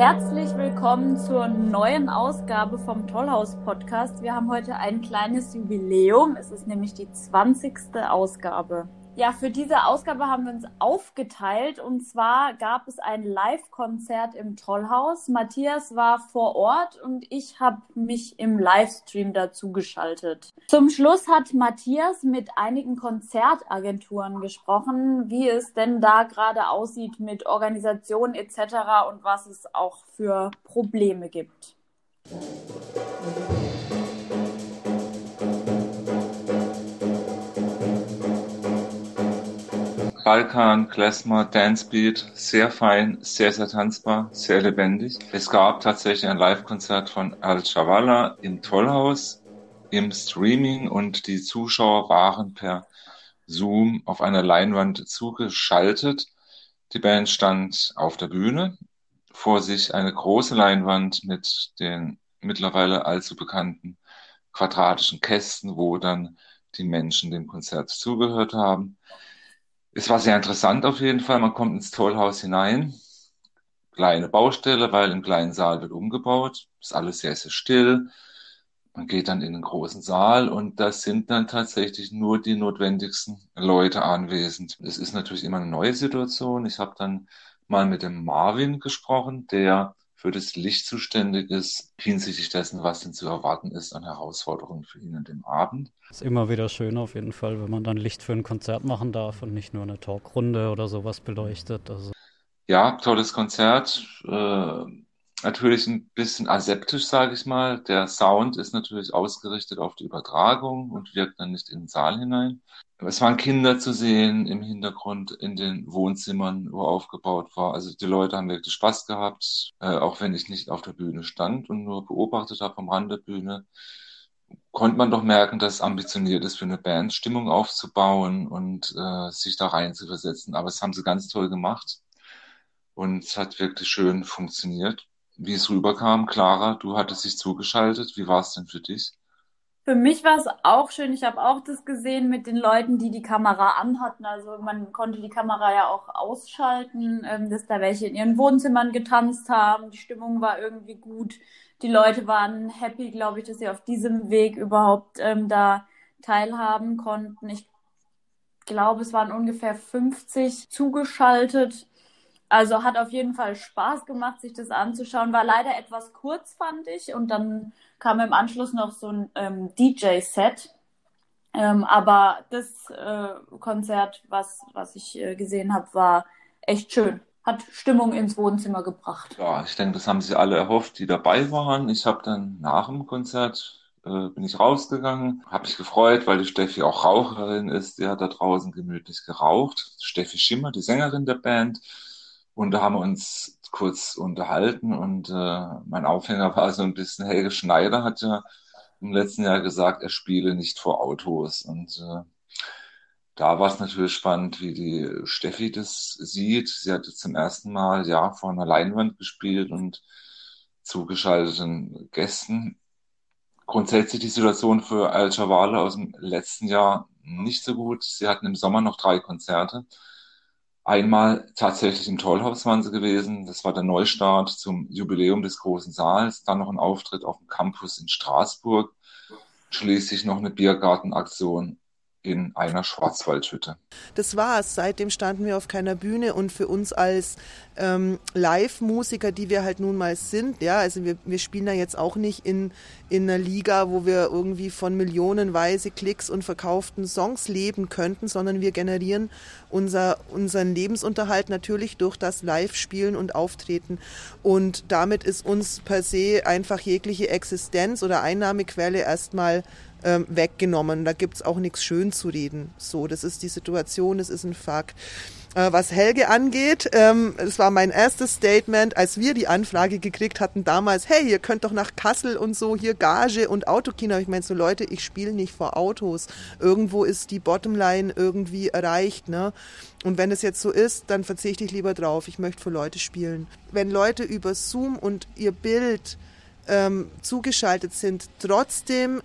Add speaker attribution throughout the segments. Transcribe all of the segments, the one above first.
Speaker 1: Herzlich willkommen zur neuen Ausgabe vom Tollhaus Podcast. Wir haben heute ein kleines Jubiläum. Es ist nämlich die 20. Ausgabe. Ja, für diese Ausgabe haben wir uns aufgeteilt und zwar gab es ein Live-Konzert im Tollhaus. Matthias war vor Ort und ich habe mich im Livestream dazu geschaltet. Zum Schluss hat Matthias mit einigen Konzertagenturen gesprochen, wie es denn da gerade aussieht mit Organisation etc. und was es auch für Probleme gibt.
Speaker 2: Balkan, Klezmer, Dancebeat, sehr fein, sehr, sehr tanzbar, sehr lebendig. Es gab tatsächlich ein Live-Konzert von Al Chavala im Tollhaus im Streaming und die Zuschauer waren per Zoom auf einer Leinwand zugeschaltet. Die Band stand auf der Bühne, vor sich eine große Leinwand mit den mittlerweile allzu bekannten quadratischen Kästen, wo dann die Menschen dem Konzert zugehört haben. Es war sehr interessant auf jeden Fall. Man kommt ins Tollhaus hinein. Kleine Baustelle, weil im kleinen Saal wird umgebaut. Ist alles sehr, sehr still. Man geht dann in den großen Saal und da sind dann tatsächlich nur die notwendigsten Leute anwesend. Es ist natürlich immer eine neue Situation. Ich habe dann mal mit dem Marvin gesprochen, der für das Licht zuständig ist, hinsichtlich dessen, was denn zu erwarten ist an Herausforderungen für ihn an dem Abend.
Speaker 3: Ist immer wieder schön auf jeden Fall, wenn man dann Licht für ein Konzert machen darf und nicht nur eine Talkrunde oder sowas beleuchtet. Also.
Speaker 2: Ja, tolles Konzert. Äh, natürlich ein bisschen aseptisch, sage ich mal. Der Sound ist natürlich ausgerichtet auf die Übertragung und wirkt dann nicht in den Saal hinein. Es waren Kinder zu sehen im Hintergrund in den Wohnzimmern, wo aufgebaut war. Also die Leute haben wirklich Spaß gehabt, äh, auch wenn ich nicht auf der Bühne stand und nur beobachtet habe vom Rand der Bühne. Konnte man doch merken, dass es ambitioniert ist, für eine Band Stimmung aufzubauen und äh, sich da rein zu versetzen. Aber es haben sie ganz toll gemacht und es hat wirklich schön funktioniert. Wie es rüberkam, Clara, du hattest dich zugeschaltet. Wie war es denn für dich?
Speaker 1: Für mich war es auch schön. Ich habe auch das gesehen mit den Leuten, die die Kamera anhatten. Also man konnte die Kamera ja auch ausschalten, ähm, dass da welche in ihren Wohnzimmern getanzt haben. Die Stimmung war irgendwie gut. Die Leute waren happy, glaube ich, dass sie auf diesem Weg überhaupt ähm, da teilhaben konnten. Ich glaube, es waren ungefähr 50 zugeschaltet. Also hat auf jeden Fall Spaß gemacht, sich das anzuschauen. War leider etwas kurz, fand ich. Und dann kam im Anschluss noch so ein ähm, DJ-Set. Ähm, aber das äh, Konzert, was, was ich äh, gesehen habe, war echt schön. Hat Stimmung ins Wohnzimmer gebracht.
Speaker 2: Ja, ich denke, das haben sich alle erhofft, die dabei waren. Ich habe dann nach dem Konzert äh, bin ich rausgegangen, habe mich gefreut, weil die Steffi auch Raucherin ist. Die hat da draußen gemütlich geraucht. Steffi Schimmer, die Sängerin der Band. Und da haben wir uns kurz unterhalten und äh, mein Aufhänger war so ein bisschen, Helge Schneider hat ja im letzten Jahr gesagt, er spiele nicht vor Autos. Und äh, da war es natürlich spannend, wie die Steffi das sieht. Sie hatte zum ersten Mal ja vor einer Leinwand gespielt und zugeschalteten Gästen. Grundsätzlich die Situation für Al Chavale aus dem letzten Jahr nicht so gut. Sie hatten im Sommer noch drei Konzerte Einmal tatsächlich im Tollhaus waren sie gewesen. Das war der Neustart zum Jubiläum des großen Saals. Dann noch ein Auftritt auf dem Campus in Straßburg. Schließlich noch eine Biergartenaktion in einer Schwarzwaldhütte.
Speaker 4: Das war's. Seitdem standen wir auf keiner Bühne und für uns als ähm, Live-Musiker, die wir halt nun mal sind, ja, also wir, wir spielen da jetzt auch nicht in, in einer Liga, wo wir irgendwie von millionenweise Klicks und verkauften Songs leben könnten, sondern wir generieren unser, unseren Lebensunterhalt natürlich durch das Live-Spielen und Auftreten. Und damit ist uns per se einfach jegliche Existenz oder Einnahmequelle erstmal ähm, weggenommen. Da gibt's auch nichts schön zu reden. So, das ist die Situation, das ist ein Fakt. Äh, was Helge angeht, ähm, es war mein erstes Statement, als wir die Anfrage gekriegt hatten damals, hey, ihr könnt doch nach Kassel und so hier Gage und Autokino. Ich meine so, Leute, ich spiele nicht vor Autos. Irgendwo ist die Bottomline irgendwie erreicht, ne? Und wenn es jetzt so ist, dann verzichte ich lieber drauf. Ich möchte für Leute spielen. Wenn Leute über Zoom und ihr Bild ähm, zugeschaltet sind, trotzdem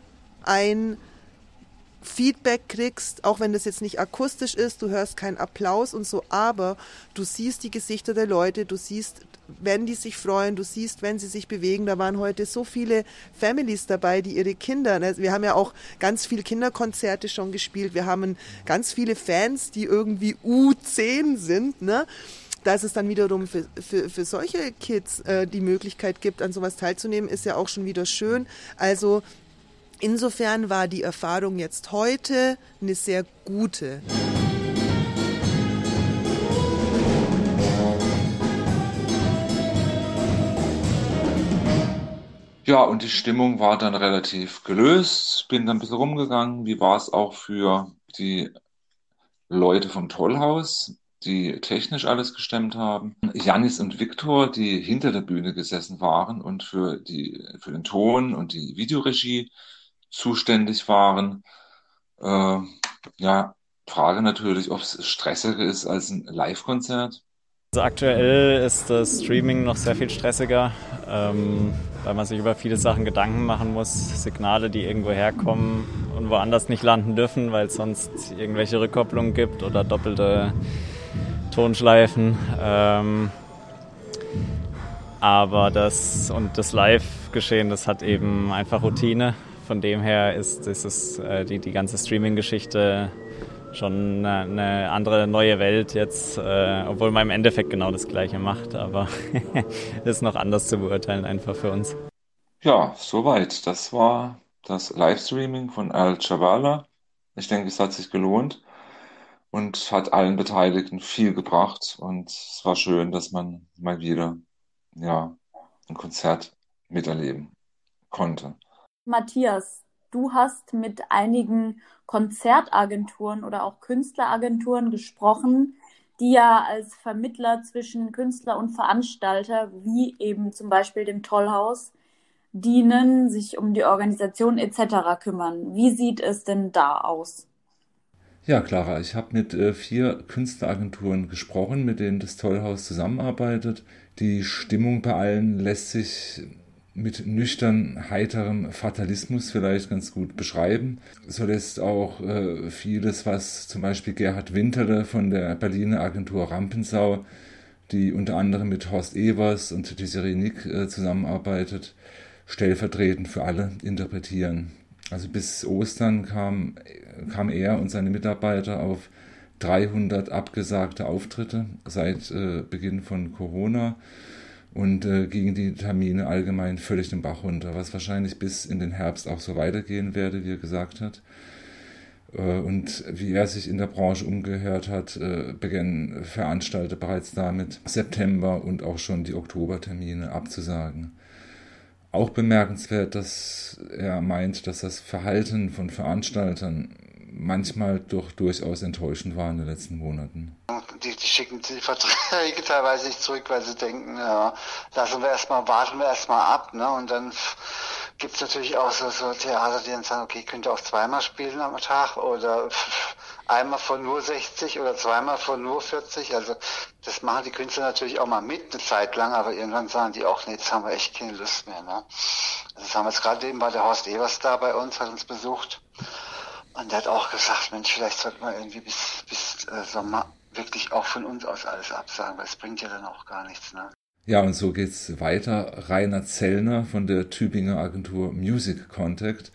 Speaker 4: ein Feedback kriegst, auch wenn das jetzt nicht akustisch ist, du hörst keinen Applaus und so, aber du siehst die Gesichter der Leute, du siehst wenn die sich freuen, du siehst, wenn sie sich bewegen. Da waren heute so viele Families dabei, die ihre Kinder, ne, wir haben ja auch ganz viele Kinderkonzerte schon gespielt. Wir haben ganz viele Fans, die irgendwie U10 sind, ne? dass es dann wiederum für, für, für solche Kids äh, die Möglichkeit gibt, an sowas teilzunehmen, ist ja auch schon wieder schön. Also insofern war die Erfahrung jetzt heute eine sehr gute.
Speaker 2: Ja, und die Stimmung war dann relativ gelöst. Bin dann ein bisschen rumgegangen. Wie war es auch für die Leute vom Tollhaus? die technisch alles gestemmt haben. Janis und Viktor, die hinter der Bühne gesessen waren und für die, für den Ton und die Videoregie zuständig waren. Äh, ja, Frage natürlich, ob es stressiger ist als ein Live-Konzert.
Speaker 5: Also aktuell ist das Streaming noch sehr viel stressiger, ähm, weil man sich über viele Sachen Gedanken machen muss. Signale, die irgendwo herkommen und woanders nicht landen dürfen, weil es sonst irgendwelche Rückkopplungen gibt oder doppelte Tonschleifen. Ähm, aber das und das Live-Geschehen, das hat eben einfach Routine. Von dem her ist, ist es äh, die, die ganze Streaming-Geschichte schon eine, andere neue Welt jetzt, äh, obwohl man im Endeffekt genau das Gleiche macht, aber ist noch anders zu beurteilen einfach für uns.
Speaker 2: Ja, soweit. Das war das Livestreaming von Al Chavala. Ich denke, es hat sich gelohnt und hat allen Beteiligten viel gebracht. Und es war schön, dass man mal wieder ja, ein Konzert miterleben konnte.
Speaker 1: Matthias, du hast mit einigen Konzertagenturen oder auch Künstleragenturen gesprochen, die ja als Vermittler zwischen Künstler und Veranstalter, wie eben zum Beispiel dem Tollhaus, dienen, sich um die Organisation etc. kümmern. Wie sieht es denn da aus?
Speaker 2: Ja, Clara, ich habe mit äh, vier Künstleragenturen gesprochen, mit denen das Tollhaus zusammenarbeitet. Die Stimmung bei allen lässt sich mit nüchtern heiterem Fatalismus vielleicht ganz gut beschreiben. So lässt auch äh, vieles, was zum Beispiel Gerhard Winterle von der Berliner Agentur Rampensau, die unter anderem mit Horst Evers und Desiree Nick äh, zusammenarbeitet, stellvertretend für alle interpretieren. Also bis Ostern kam, kam er und seine Mitarbeiter auf 300 abgesagte Auftritte seit äh, Beginn von Corona und äh, gingen die Termine allgemein völlig den Bach runter, was wahrscheinlich bis in den Herbst auch so weitergehen werde, wie er gesagt hat. Äh, und wie er sich in der Branche umgehört hat, äh, begannen Veranstalter bereits damit, September und auch schon die Oktobertermine abzusagen. Auch bemerkenswert, dass er meint, dass das Verhalten von Veranstaltern manchmal doch durchaus enttäuschend war in den letzten Monaten.
Speaker 6: Die, die schicken die Verträge teilweise nicht zurück, weil sie denken, ja, lassen wir erstmal, warten wir erstmal ab, ne? Und dann gibt es natürlich auch so, so Theater, die dann sagen, okay, könnt ihr auch zweimal spielen am Tag oder einmal von nur 60 oder zweimal von nur 40. Also das machen die Künstler natürlich auch mal mit eine Zeit lang, aber irgendwann sagen die auch, nee, jetzt haben wir echt keine Lust mehr. Ne? Das haben wir jetzt gerade eben bei der Horst Evers da bei uns, hat uns besucht. Und der hat auch gesagt, Mensch, vielleicht sollte man irgendwie bis, bis äh, Sommer wirklich auch von uns aus alles absagen, weil es bringt ja dann auch gar nichts. Ne?
Speaker 2: Ja, und so geht's weiter. Rainer Zellner von der Tübinger Agentur Music Contact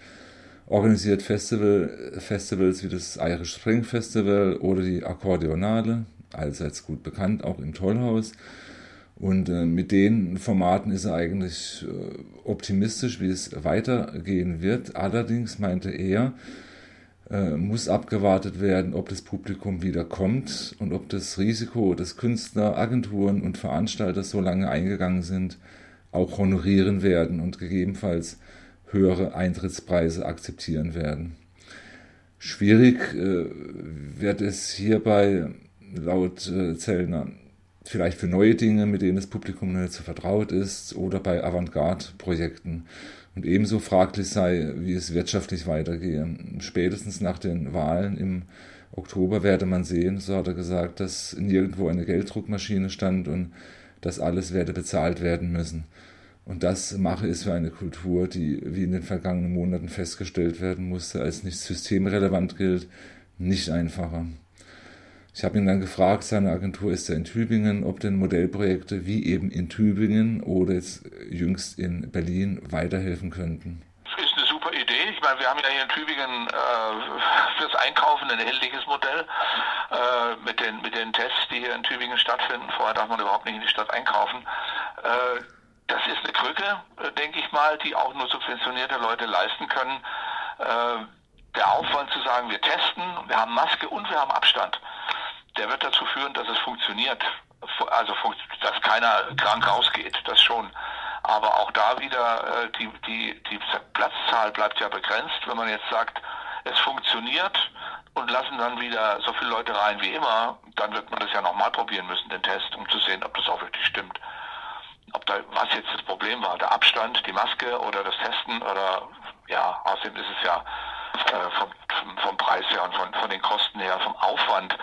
Speaker 2: organisiert Festival, Festivals wie das Irish Spring Festival oder die Akkordeonale, allseits gut bekannt, auch im Tollhaus. Und äh, mit den Formaten ist er eigentlich äh, optimistisch, wie es weitergehen wird. Allerdings meinte er, äh, muss abgewartet werden, ob das Publikum wieder kommt und ob das Risiko, das Künstler, Agenturen und Veranstalter so lange eingegangen sind, auch honorieren werden und gegebenenfalls höhere Eintrittspreise akzeptieren werden. Schwierig äh, wird es hierbei laut äh, Zellner vielleicht für neue Dinge, mit denen das Publikum nicht so vertraut ist, oder bei Avantgarde-Projekten. Und ebenso fraglich sei, wie es wirtschaftlich weitergehe. Spätestens nach den Wahlen im Oktober werde man sehen, so hat er gesagt, dass nirgendwo eine Gelddruckmaschine stand und das alles werde bezahlt werden müssen. Und das mache es für eine Kultur, die, wie in den vergangenen Monaten festgestellt werden musste, als nicht systemrelevant gilt, nicht einfacher. Ich habe ihn dann gefragt, seine Agentur ist ja in Tübingen, ob denn Modellprojekte wie eben in Tübingen oder jetzt jüngst in Berlin weiterhelfen könnten.
Speaker 7: Das ist eine super Idee. Ich meine, wir haben ja hier in Tübingen äh, fürs Einkaufen ein ähnliches Modell äh, mit, den, mit den Tests, die hier in Tübingen stattfinden. Vorher darf man überhaupt nicht in die Stadt einkaufen. Äh, das ist eine Krücke, äh, denke ich mal, die auch nur subventionierte Leute leisten können. Äh, der Aufwand zu sagen, wir testen, wir haben Maske und wir haben Abstand der wird dazu führen, dass es funktioniert. Also, dass keiner krank rausgeht, das schon. Aber auch da wieder, äh, die, die, die Platzzahl bleibt ja begrenzt. Wenn man jetzt sagt, es funktioniert und lassen dann wieder so viele Leute rein wie immer, dann wird man das ja nochmal probieren müssen, den Test, um zu sehen, ob das auch wirklich stimmt. Ob da, was jetzt das Problem war, der Abstand, die Maske oder das Testen oder, ja, außerdem ist es ja äh, vom, vom Preis her und von, von den Kosten her, vom Aufwand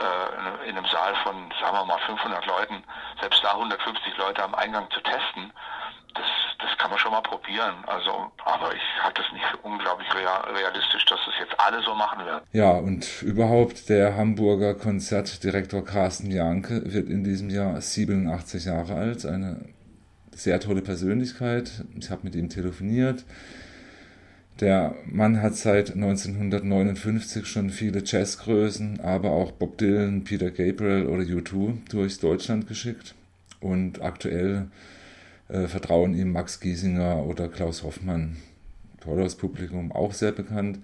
Speaker 7: äh, in einem Saal von, sagen wir mal, 500 Leuten, selbst da 150 Leute am Eingang zu testen, das, das kann man schon mal probieren. Also, aber ich halte es nicht für unglaublich realistisch, dass das jetzt alle so machen werden.
Speaker 2: Ja, und überhaupt der Hamburger Konzertdirektor Carsten Janke wird in diesem Jahr 87 Jahre alt. Eine sehr tolle Persönlichkeit. Ich habe mit ihm telefoniert. Der Mann hat seit 1959 schon viele Jazzgrößen, aber auch Bob Dylan, Peter Gabriel oder U2 durch Deutschland geschickt. Und aktuell äh, vertrauen ihm Max Giesinger oder Klaus Hoffmann, tolles Publikum, auch sehr bekannt.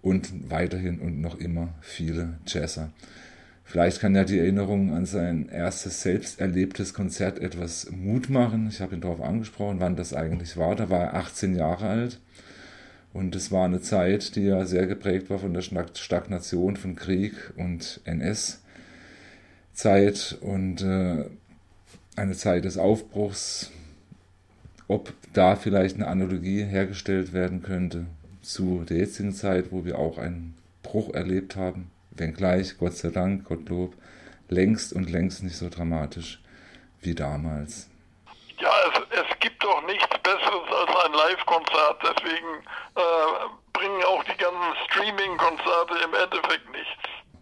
Speaker 2: Und weiterhin und noch immer viele Jazzer. Vielleicht kann ja die Erinnerung an sein erstes selbst erlebtes Konzert etwas Mut machen. Ich habe ihn darauf angesprochen, wann das eigentlich war. Da war er 18 Jahre alt und es war eine Zeit, die ja sehr geprägt war von der Stagnation von Krieg und NS-Zeit und äh, eine Zeit des Aufbruchs. Ob da vielleicht eine Analogie hergestellt werden könnte zu der jetzigen Zeit, wo wir auch einen Bruch erlebt haben, wenngleich, Gott sei Dank, Gottlob, längst und längst nicht so dramatisch wie damals.
Speaker 8: Ja, es, es gibt doch nichts Besseres als ein Live-Konzert, deswegen äh, bringen auch die ganzen Streaming-Konzerte im Endeffekt nichts.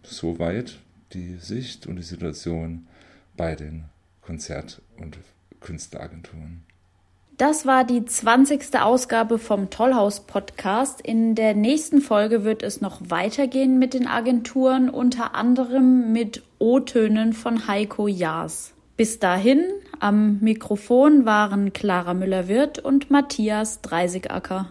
Speaker 2: Soweit die Sicht und die Situation bei den Konzert- und Künstleragenturen.
Speaker 1: Das war die 20. Ausgabe vom Tollhaus Podcast. In der nächsten Folge wird es noch weitergehen mit den Agenturen, unter anderem mit O-Tönen von Heiko Jaas. Bis dahin, am Mikrofon waren Clara Müller-Wirth und Matthias Dreisigacker.